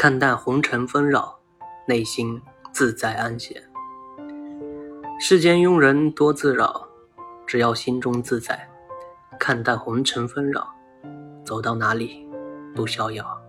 看淡红尘纷扰内心自在安闲。世间庸人多自扰只要心中自在看淡红尘纷扰走到哪里都逍遥。